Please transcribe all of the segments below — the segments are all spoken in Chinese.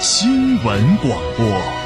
新闻广播。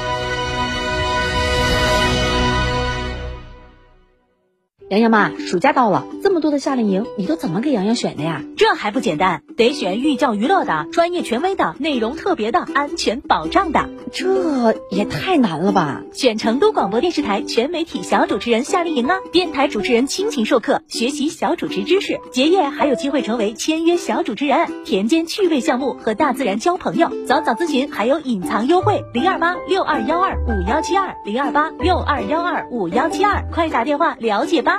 洋洋妈，暑假到了，这么多的夏令营，你都怎么给洋洋选的呀？这还不简单，得选寓教于乐的、专业权威的、内容特别的、安全保障的。这也太难了吧！选成都广播电视台全媒体小主持人夏令营啊，电台主持人亲情授课，学习小主持知识，结业还有机会成为签约小主持人，田间趣味项目和大自然交朋友。早早咨询还有隐藏优惠，零二八六二幺二五幺七二零二八六二幺二五幺七二，快打电话了解吧。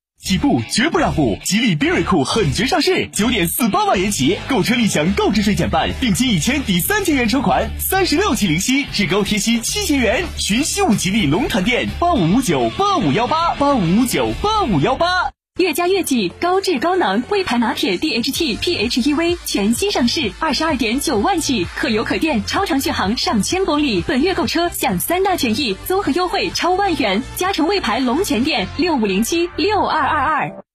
起步绝不让步，吉利缤瑞酷狠绝上市，九点四八万元起，购车立享购置税减半，定金一千抵三千元车款，三十六期零息，至高贴息七千元。寻西武吉利龙潭店八五五九八五幺八八五五九八五幺八。越加越己高质高能魏牌拿铁 DHT PHEV 全新上市，二十二点九万起，可油可电，超长续航上千公里。本月购车享三大权益，综合优惠超万元。嘉诚魏牌龙泉店六五零七六二二二。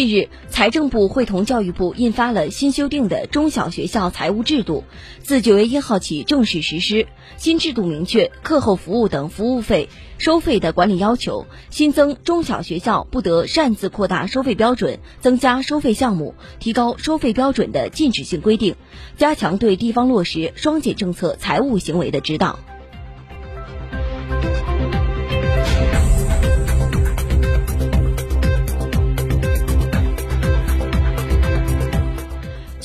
近日，财政部会同教育部印发了新修订的中小学校财务制度，自九月一号起正式实施。新制度明确课后服务等服务费收费的管理要求，新增中小学校不得擅自扩大收费标准、增加收费项目、提高收费标准的禁止性规定，加强对地方落实双减政策财务行为的指导。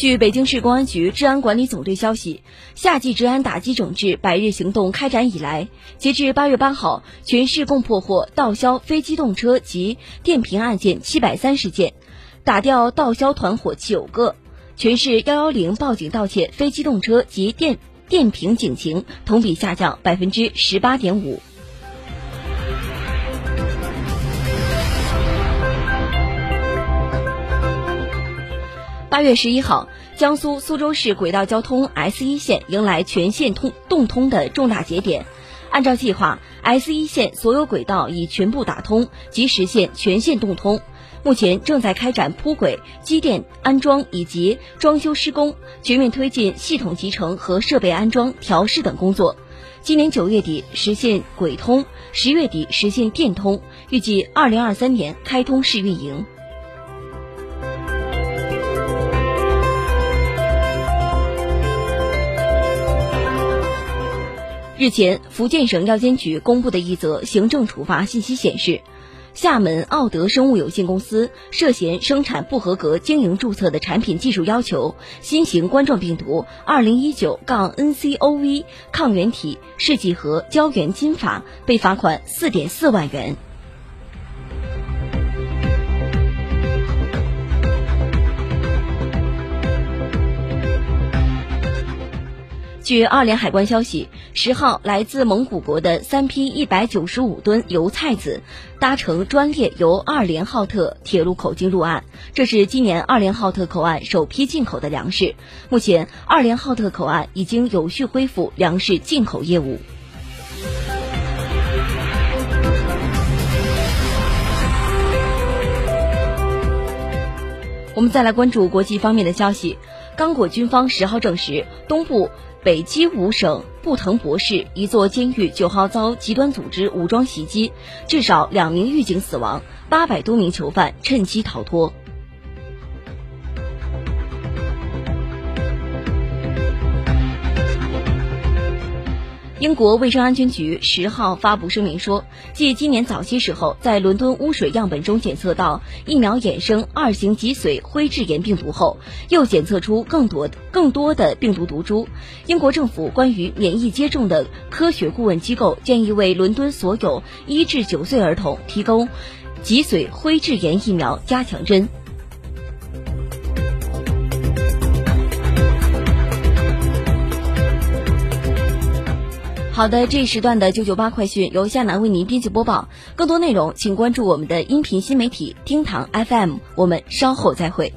据北京市公安局治安管理总队消息，夏季治安打击整治百日行动开展以来，截至八月八号，全市共破获盗销非机动车及电瓶案件七百三十件，打掉盗销团伙九个。全市幺幺零报警盗窃非机动车及电电瓶警情同比下降百分之十八点五。八月十一号，江苏苏州市轨道交通 S 一线迎来全线通动通的重大节点。按照计划，S 一线所有轨道已全部打通，即实现全线动通。目前正在开展铺轨、机电安装以及装修施工，全面推进系统集成和设备安装、调试等工作。今年九月底实现轨通，十月底实现电通，预计二零二三年开通试运营。日前，福建省药监局公布的一则行政处罚信息显示，厦门奥德生物有限公司涉嫌生产不合格经营注册的产品技术要求新型冠状病毒二零一九杠 nCoV 抗原体试剂盒胶原金法，被罚款四点四万元。据二联海关消息，十号来自蒙古国的三批一百九十五吨油菜籽搭乘专列由二连浩特铁路口进入岸，这是今年二连浩特口岸首批进口的粮食。目前，二连浩特口岸已经有序恢复粮食进口业务。我们再来关注国际方面的消息，刚果军方十号证实，东部。北基五省布腾博市一座监狱九号遭极端组织武装袭击，至少两名狱警死亡，八百多名囚犯趁机逃脱。英国卫生安全局十号发布声明说，继今年早些时候在伦敦污水样本中检测到疫苗衍生二型脊髓灰质炎病毒后，又检测出更多更多的病毒毒株。英国政府关于免疫接种的科学顾问机构建议为伦敦所有一至九岁儿童提供脊髓灰质炎疫苗加强针。好的，这一时段的九九八快讯由夏楠为您编辑播报。更多内容请关注我们的音频新媒体厅堂 FM。我们稍后再会。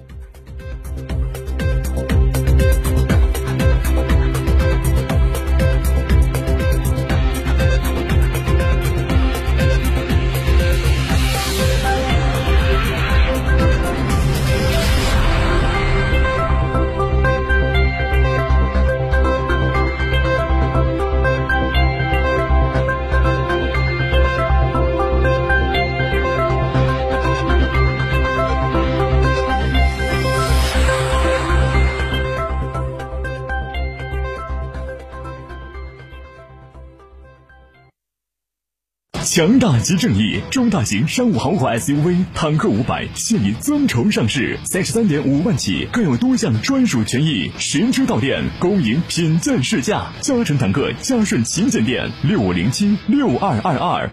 强大即正义，中大型商务豪华 SUV 坦克五百现已尊崇上市，三十三点五万起，更有多项专属权益，实车到店，恭迎品鉴试驾。嘉诚坦克嘉顺旗舰店六五零七六二二二。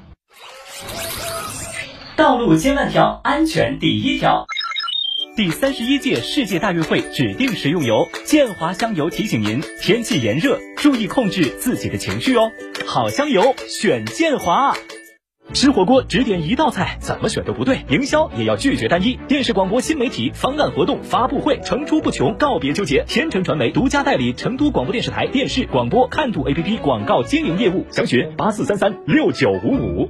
道路千万条，安全第一条。第三十一届世界大运会指定食用油建华香油提醒您：天气炎热，注意控制自己的情绪哦。好香油，选建华。吃火锅只点一道菜，怎么选都不对。营销也要拒绝单一。电视、广播、新媒体方案、活动发布会层出不穷，告别纠结。天成传媒独家代理成都广播电视台电视、广播看度 APP 广告经营业务，详询八四三三六九五五。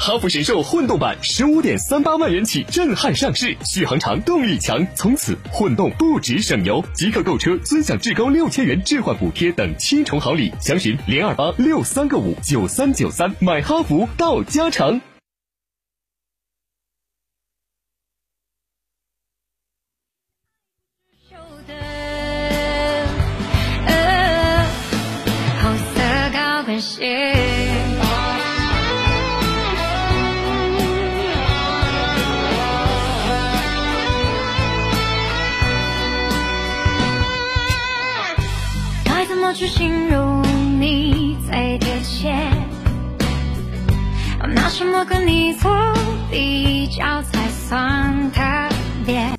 哈弗神兽混动版十五点三八万元起震撼上市，续航长，动力强，从此混动不止省油。即刻购车尊享至高六千元置换补贴等七重好礼，详询零二八六三个五九三九三，买哈弗到家常。形容你最贴切，拿什么跟你做比较才算？